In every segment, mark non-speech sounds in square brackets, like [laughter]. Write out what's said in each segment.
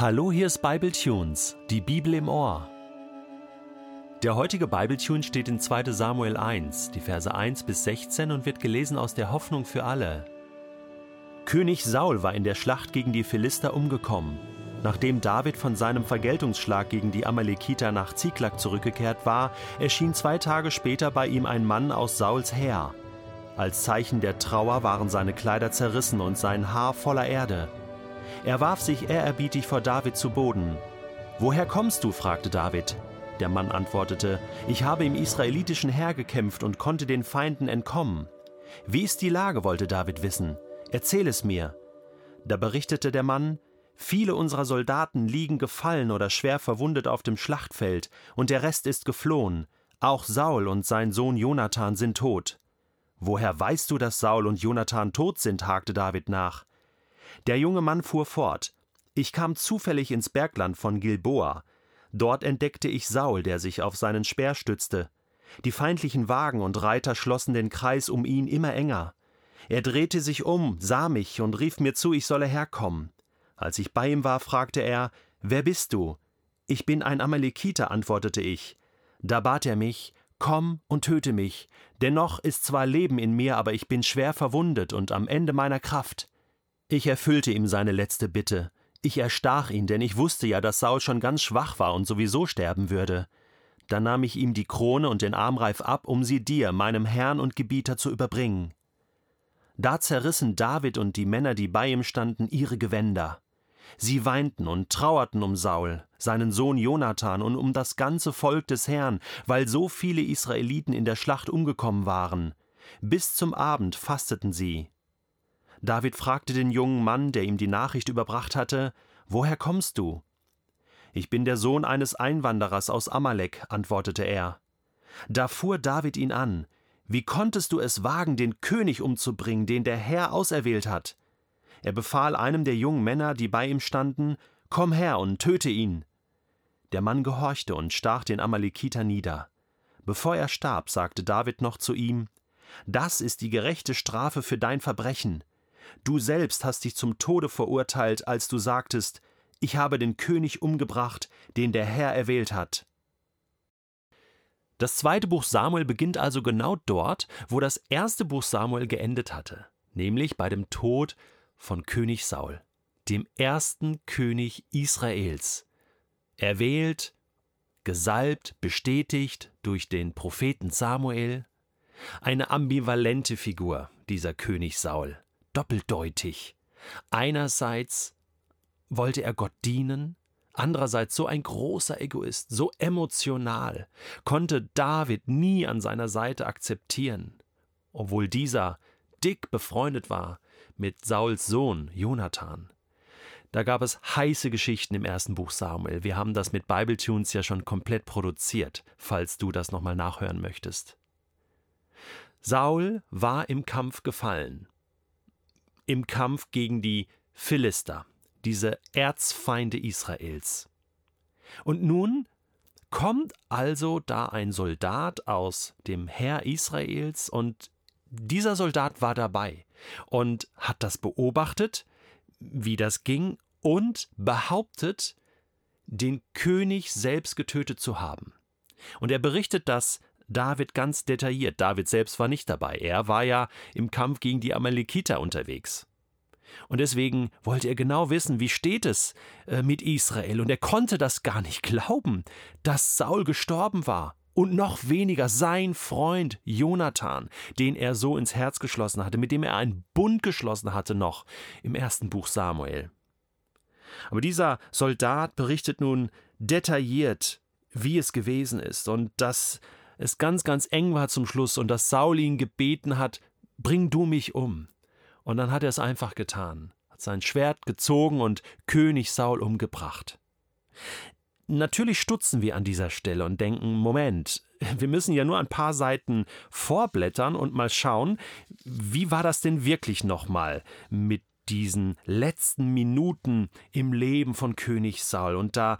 Hallo, hier ist Bible Tunes, die Bibel im Ohr. Der heutige Bibletune steht in 2. Samuel 1, die Verse 1 bis 16 und wird gelesen aus der Hoffnung für alle. König Saul war in der Schlacht gegen die Philister umgekommen. Nachdem David von seinem Vergeltungsschlag gegen die Amalekiter nach Ziklag zurückgekehrt war, erschien zwei Tage später bei ihm ein Mann aus Sauls Heer. Als Zeichen der Trauer waren seine Kleider zerrissen und sein Haar voller Erde. Er warf sich ehrerbietig vor David zu Boden. Woher kommst du? fragte David. Der Mann antwortete, ich habe im israelitischen Heer gekämpft und konnte den Feinden entkommen. Wie ist die Lage? wollte David wissen. Erzähl es mir. Da berichtete der Mann, viele unserer Soldaten liegen gefallen oder schwer verwundet auf dem Schlachtfeld, und der Rest ist geflohen. Auch Saul und sein Sohn Jonathan sind tot. Woher weißt du, dass Saul und Jonathan tot sind? hakte David nach. Der junge Mann fuhr fort. Ich kam zufällig ins Bergland von Gilboa. Dort entdeckte ich Saul, der sich auf seinen Speer stützte. Die feindlichen Wagen und Reiter schlossen den Kreis um ihn immer enger. Er drehte sich um, sah mich und rief mir zu, ich solle herkommen. Als ich bei ihm war, fragte er, Wer bist du? Ich bin ein Amalekiter, antwortete ich. Da bat er mich, Komm und töte mich, dennoch ist zwar Leben in mir, aber ich bin schwer verwundet und am Ende meiner Kraft. Ich erfüllte ihm seine letzte Bitte. Ich erstach ihn, denn ich wusste ja, dass Saul schon ganz schwach war und sowieso sterben würde. Dann nahm ich ihm die Krone und den Armreif ab, um sie dir, meinem Herrn und Gebieter, zu überbringen. Da zerrissen David und die Männer, die bei ihm standen, ihre Gewänder. Sie weinten und trauerten um Saul, seinen Sohn Jonathan und um das ganze Volk des Herrn, weil so viele Israeliten in der Schlacht umgekommen waren. Bis zum Abend fasteten sie. David fragte den jungen Mann, der ihm die Nachricht überbracht hatte, Woher kommst du? Ich bin der Sohn eines Einwanderers aus Amalek, antwortete er. Da fuhr David ihn an, Wie konntest du es wagen, den König umzubringen, den der Herr auserwählt hat? Er befahl einem der jungen Männer, die bei ihm standen, Komm her und töte ihn. Der Mann gehorchte und stach den Amalekiter nieder. Bevor er starb, sagte David noch zu ihm, Das ist die gerechte Strafe für dein Verbrechen. Du selbst hast dich zum Tode verurteilt, als du sagtest, ich habe den König umgebracht, den der Herr erwählt hat. Das zweite Buch Samuel beginnt also genau dort, wo das erste Buch Samuel geendet hatte, nämlich bei dem Tod von König Saul, dem ersten König Israels. Erwählt, gesalbt, bestätigt durch den Propheten Samuel, eine ambivalente Figur, dieser König Saul doppeldeutig. Einerseits wollte er Gott dienen, andererseits so ein großer Egoist, so emotional, konnte David nie an seiner Seite akzeptieren, obwohl dieser dick befreundet war mit Sauls Sohn Jonathan. Da gab es heiße Geschichten im ersten Buch Samuel. Wir haben das mit Bibletunes ja schon komplett produziert, falls du das nochmal nachhören möchtest. Saul war im Kampf gefallen im Kampf gegen die Philister, diese Erzfeinde Israels. Und nun kommt also da ein Soldat aus dem Heer Israels und dieser Soldat war dabei und hat das beobachtet, wie das ging und behauptet, den König selbst getötet zu haben. Und er berichtet das David ganz detailliert. David selbst war nicht dabei. Er war ja im Kampf gegen die Amalekiter unterwegs. Und deswegen wollte er genau wissen, wie steht es äh, mit Israel. Und er konnte das gar nicht glauben, dass Saul gestorben war. Und noch weniger sein Freund Jonathan, den er so ins Herz geschlossen hatte, mit dem er einen Bund geschlossen hatte noch im ersten Buch Samuel. Aber dieser Soldat berichtet nun detailliert, wie es gewesen ist und dass es ganz, ganz eng war zum Schluss und dass Saul ihn gebeten hat, bring du mich um. Und dann hat er es einfach getan, hat sein Schwert gezogen und König Saul umgebracht. Natürlich stutzen wir an dieser Stelle und denken, Moment, wir müssen ja nur ein paar Seiten vorblättern und mal schauen, wie war das denn wirklich nochmal mit diesen letzten Minuten im Leben von König Saul. Und da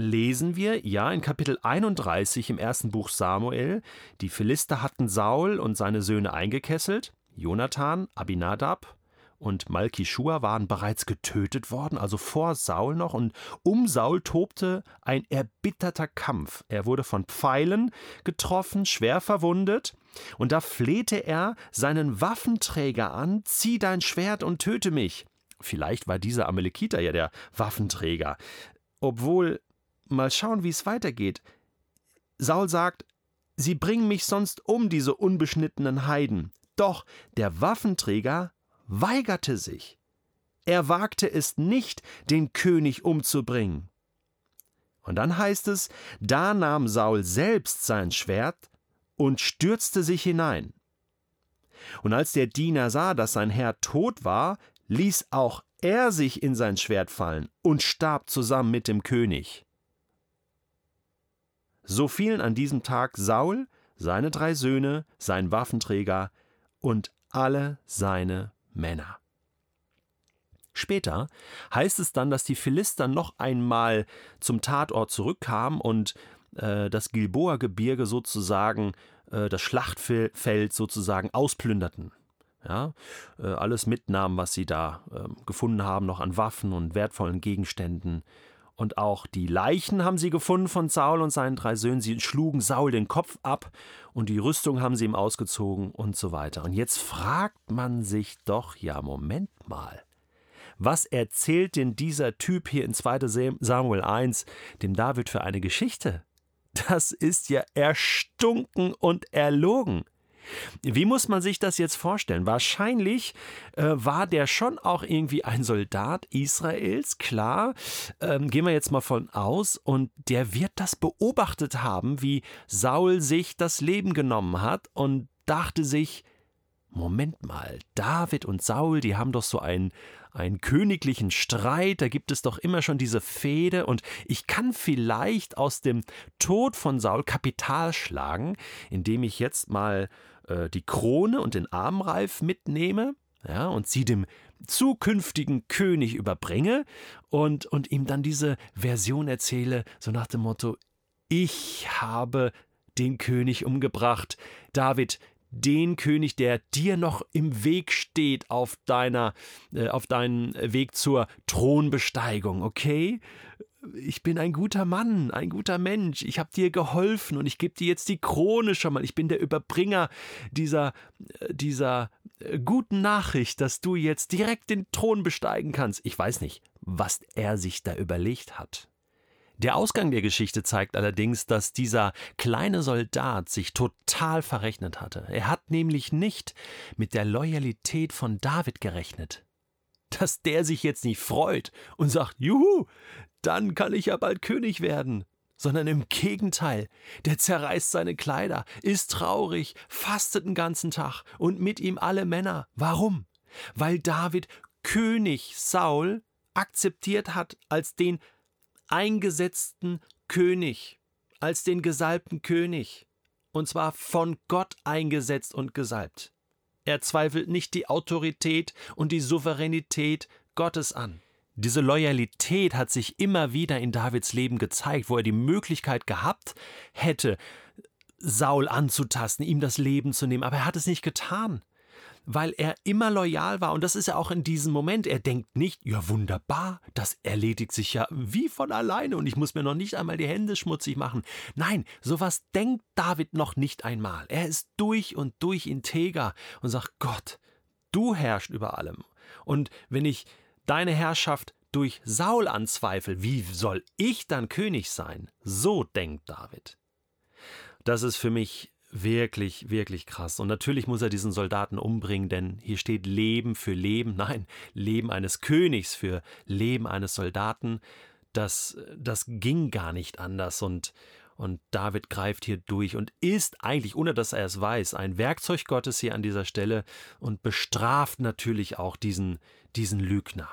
lesen wir, ja, in Kapitel 31 im ersten Buch Samuel, die Philister hatten Saul und seine Söhne eingekesselt, Jonathan, Abinadab und Malkishua waren bereits getötet worden, also vor Saul noch, und um Saul tobte ein erbitterter Kampf. Er wurde von Pfeilen getroffen, schwer verwundet, und da flehte er seinen Waffenträger an: Zieh dein Schwert und töte mich. Vielleicht war dieser Amalekiter ja der Waffenträger. Obwohl, mal schauen, wie es weitergeht. Saul sagt: Sie bringen mich sonst um, diese unbeschnittenen Heiden. Doch der Waffenträger weigerte sich. Er wagte es nicht, den König umzubringen. Und dann heißt es, da nahm Saul selbst sein Schwert und stürzte sich hinein. Und als der Diener sah, dass sein Herr tot war, ließ auch er sich in sein Schwert fallen und starb zusammen mit dem König. So fielen an diesem Tag Saul, seine drei Söhne, sein Waffenträger und alle seine Männer. Später heißt es dann, dass die Philister noch einmal zum Tatort zurückkamen und äh, das Gilboa-Gebirge sozusagen, äh, das Schlachtfeld sozusagen ausplünderten. Ja, äh, alles mitnahmen, was sie da ähm, gefunden haben, noch an Waffen und wertvollen Gegenständen. Und auch die Leichen haben sie gefunden von Saul und seinen drei Söhnen. Sie schlugen Saul den Kopf ab und die Rüstung haben sie ihm ausgezogen und so weiter. Und jetzt fragt man sich doch, ja, Moment mal. Was erzählt denn dieser Typ hier in 2. Samuel 1 dem David für eine Geschichte? Das ist ja erstunken und erlogen. Wie muss man sich das jetzt vorstellen? Wahrscheinlich äh, war der schon auch irgendwie ein Soldat Israels, klar. Ähm, gehen wir jetzt mal von aus. Und der wird das beobachtet haben, wie Saul sich das Leben genommen hat und dachte sich, Moment mal, David und Saul, die haben doch so einen, einen königlichen Streit, da gibt es doch immer schon diese Fehde und ich kann vielleicht aus dem Tod von Saul Kapital schlagen, indem ich jetzt mal äh, die Krone und den Armreif mitnehme ja, und sie dem zukünftigen König überbringe und, und ihm dann diese Version erzähle, so nach dem Motto, ich habe den König umgebracht. David, den König, der dir noch im Weg steht auf deiner, äh, auf deinen Weg zur Thronbesteigung, okay? ich bin ein guter Mann, ein guter Mensch, ich habe dir geholfen und ich gebe dir jetzt die Krone schon mal, ich bin der Überbringer dieser, dieser äh, guten Nachricht, dass du jetzt direkt den Thron besteigen kannst. Ich weiß nicht, was er sich da überlegt hat. Der Ausgang der Geschichte zeigt allerdings, dass dieser kleine Soldat sich total verrechnet hatte. Er hat nämlich nicht mit der Loyalität von David gerechnet dass der sich jetzt nicht freut und sagt, Juhu, dann kann ich ja bald König werden. Sondern im Gegenteil, der zerreißt seine Kleider, ist traurig, fastet den ganzen Tag und mit ihm alle Männer. Warum? Weil David König Saul akzeptiert hat als den eingesetzten König, als den gesalbten König, und zwar von Gott eingesetzt und gesalbt. Er zweifelt nicht die Autorität und die Souveränität Gottes an. Diese Loyalität hat sich immer wieder in Davids Leben gezeigt, wo er die Möglichkeit gehabt hätte, Saul anzutasten, ihm das Leben zu nehmen, aber er hat es nicht getan, weil er immer loyal war. Und das ist ja auch in diesem Moment. Er denkt nicht, ja wunderbar, das erledigt sich ja wie von alleine und ich muss mir noch nicht einmal die Hände schmutzig machen. Nein, sowas denkt David noch nicht einmal. Er ist durch und durch integer und sagt, Gott, du herrschst über allem. Und wenn ich deine Herrschaft durch Saul anzweifle, wie soll ich dann König sein? So denkt David. Das ist für mich wirklich, wirklich krass. Und natürlich muss er diesen Soldaten umbringen, denn hier steht Leben für Leben, [laughs] nein, Leben eines Königs für Leben eines Soldaten. Das, das ging gar nicht anders und, und David greift hier durch und ist eigentlich, ohne dass er es weiß, ein Werkzeug Gottes hier an dieser Stelle und bestraft natürlich auch diesen, diesen Lügner,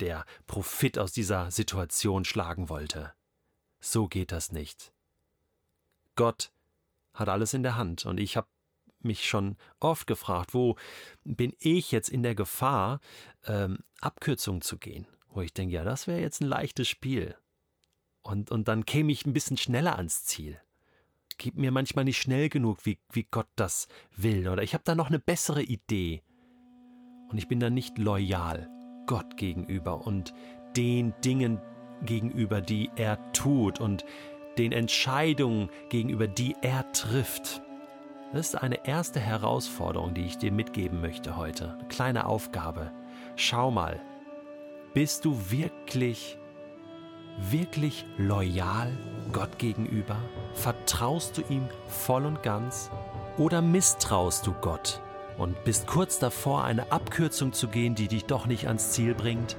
der Profit aus dieser Situation schlagen wollte. So geht das nicht. Gott hat alles in der Hand und ich habe mich schon oft gefragt, wo bin ich jetzt in der Gefahr, ähm, Abkürzungen zu gehen? Wo ich denke, ja, das wäre jetzt ein leichtes Spiel. Und, und dann käme ich ein bisschen schneller ans Ziel. Gib mir manchmal nicht schnell genug, wie, wie Gott das will. Oder ich habe da noch eine bessere Idee. und ich bin dann nicht loyal Gott gegenüber und den Dingen gegenüber, die er tut und den Entscheidungen gegenüber, die er trifft. Das ist eine erste Herausforderung, die ich dir mitgeben möchte heute. Eine kleine Aufgabe. Schau mal, bist du wirklich, wirklich loyal Gott gegenüber? Vertraust du ihm voll und ganz? Oder misstraust du Gott und bist kurz davor, eine Abkürzung zu gehen, die dich doch nicht ans Ziel bringt?